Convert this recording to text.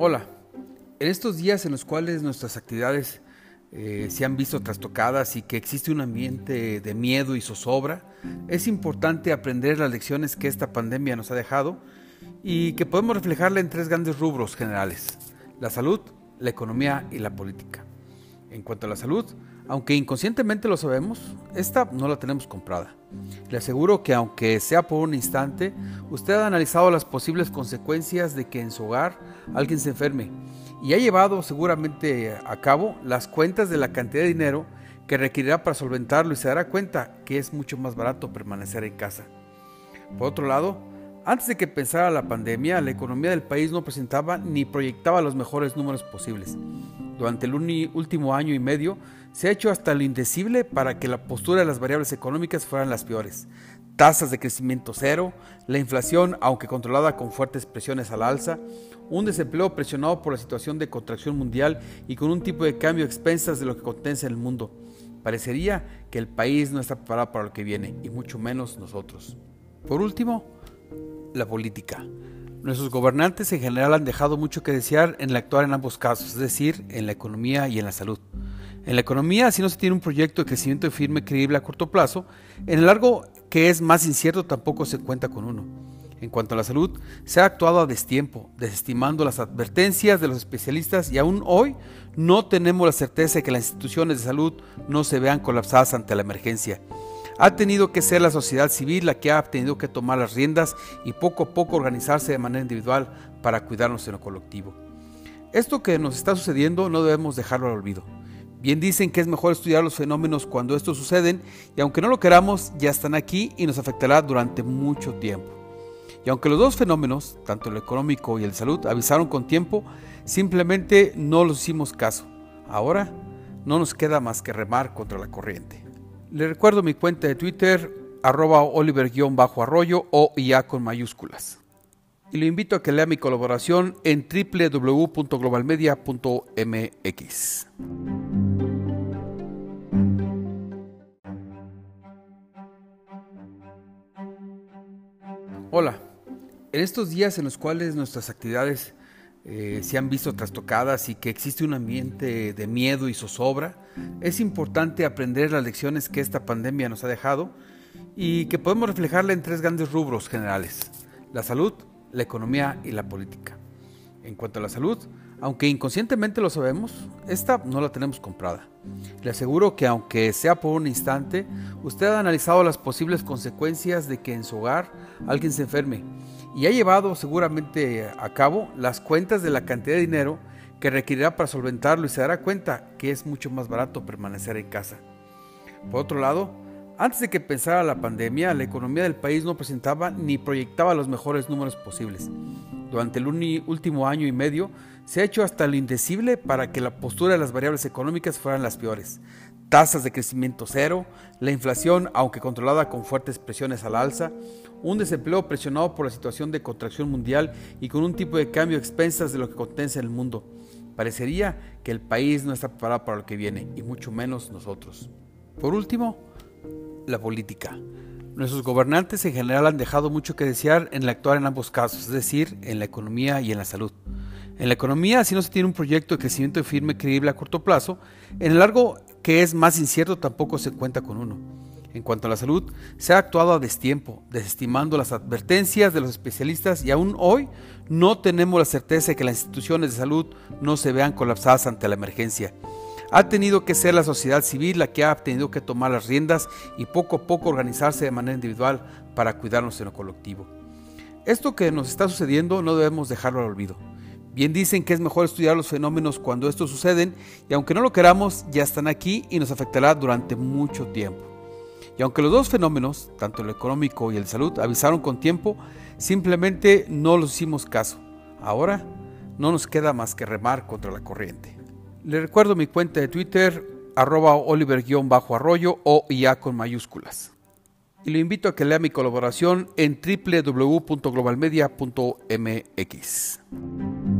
Hola, en estos días en los cuales nuestras actividades eh, se han visto trastocadas y que existe un ambiente de miedo y zozobra, es importante aprender las lecciones que esta pandemia nos ha dejado y que podemos reflejarla en tres grandes rubros generales, la salud, la economía y la política. En cuanto a la salud, aunque inconscientemente lo sabemos, esta no la tenemos comprada. Le aseguro que aunque sea por un instante, usted ha analizado las posibles consecuencias de que en su hogar alguien se enferme y ha llevado seguramente a cabo las cuentas de la cantidad de dinero que requerirá para solventarlo y se dará cuenta que es mucho más barato permanecer en casa. Por otro lado, antes de que pensara la pandemia, la economía del país no presentaba ni proyectaba los mejores números posibles. Durante el último año y medio se ha hecho hasta lo indecible para que la postura de las variables económicas fueran las peores. Tasas de crecimiento cero, la inflación, aunque controlada con fuertes presiones al alza, un desempleo presionado por la situación de contracción mundial y con un tipo de cambio a expensas de lo que acontece en el mundo. Parecería que el país no está preparado para lo que viene, y mucho menos nosotros. Por último, la política. Nuestros gobernantes en general han dejado mucho que desear en el actuar en ambos casos, es decir, en la economía y en la salud. En la economía, si no se tiene un proyecto de crecimiento firme creíble a corto plazo, en el largo, que es más incierto, tampoco se cuenta con uno. En cuanto a la salud, se ha actuado a destiempo, desestimando las advertencias de los especialistas y aún hoy no tenemos la certeza de que las instituciones de salud no se vean colapsadas ante la emergencia. Ha tenido que ser la sociedad civil la que ha tenido que tomar las riendas y poco a poco organizarse de manera individual para cuidarnos en lo colectivo. Esto que nos está sucediendo no debemos dejarlo al olvido. Bien dicen que es mejor estudiar los fenómenos cuando estos suceden y aunque no lo queramos, ya están aquí y nos afectará durante mucho tiempo. Y aunque los dos fenómenos, tanto el económico y el salud, avisaron con tiempo, simplemente no los hicimos caso. Ahora no nos queda más que remar contra la corriente. Le recuerdo mi cuenta de Twitter, arroba oliver-arroyo o IA con mayúsculas. Y lo invito a que lea mi colaboración en www.globalmedia.mx. Hola, en estos días en los cuales nuestras actividades eh, se han visto trastocadas y que existe un ambiente de miedo y zozobra, es importante aprender las lecciones que esta pandemia nos ha dejado y que podemos reflejarla en tres grandes rubros generales, la salud, la economía y la política. En cuanto a la salud, aunque inconscientemente lo sabemos, esta no la tenemos comprada. Le aseguro que aunque sea por un instante, usted ha analizado las posibles consecuencias de que en su hogar alguien se enferme y ha llevado seguramente a cabo las cuentas de la cantidad de dinero que requerirá para solventarlo y se dará cuenta que es mucho más barato permanecer en casa. Por otro lado, antes de que pensara la pandemia, la economía del país no presentaba ni proyectaba los mejores números posibles. Durante el último año y medio se ha hecho hasta lo indecible para que la postura de las variables económicas fueran las peores tasas de crecimiento cero, la inflación, aunque controlada con fuertes presiones al alza, un desempleo presionado por la situación de contracción mundial y con un tipo de cambio a expensas de lo que acontece el mundo. Parecería que el país no está preparado para lo que viene, y mucho menos nosotros. Por último, la política. Nuestros gobernantes en general han dejado mucho que desear en el actuar en ambos casos, es decir, en la economía y en la salud. En la economía, si no se tiene un proyecto de crecimiento firme creíble a corto plazo, en el largo que es más incierto tampoco se cuenta con uno. En cuanto a la salud, se ha actuado a destiempo, desestimando las advertencias de los especialistas y aún hoy no tenemos la certeza de que las instituciones de salud no se vean colapsadas ante la emergencia. Ha tenido que ser la sociedad civil la que ha tenido que tomar las riendas y poco a poco organizarse de manera individual para cuidarnos en lo colectivo. Esto que nos está sucediendo no debemos dejarlo al olvido. Bien dicen que es mejor estudiar los fenómenos cuando estos suceden y aunque no lo queramos, ya están aquí y nos afectará durante mucho tiempo. Y aunque los dos fenómenos, tanto el económico y el de salud, avisaron con tiempo, simplemente no los hicimos caso. Ahora no nos queda más que remar contra la corriente. Le recuerdo mi cuenta de Twitter, arroba oliver-arroyo o IA con mayúsculas. Y lo invito a que lea mi colaboración en www.globalmedia.mx.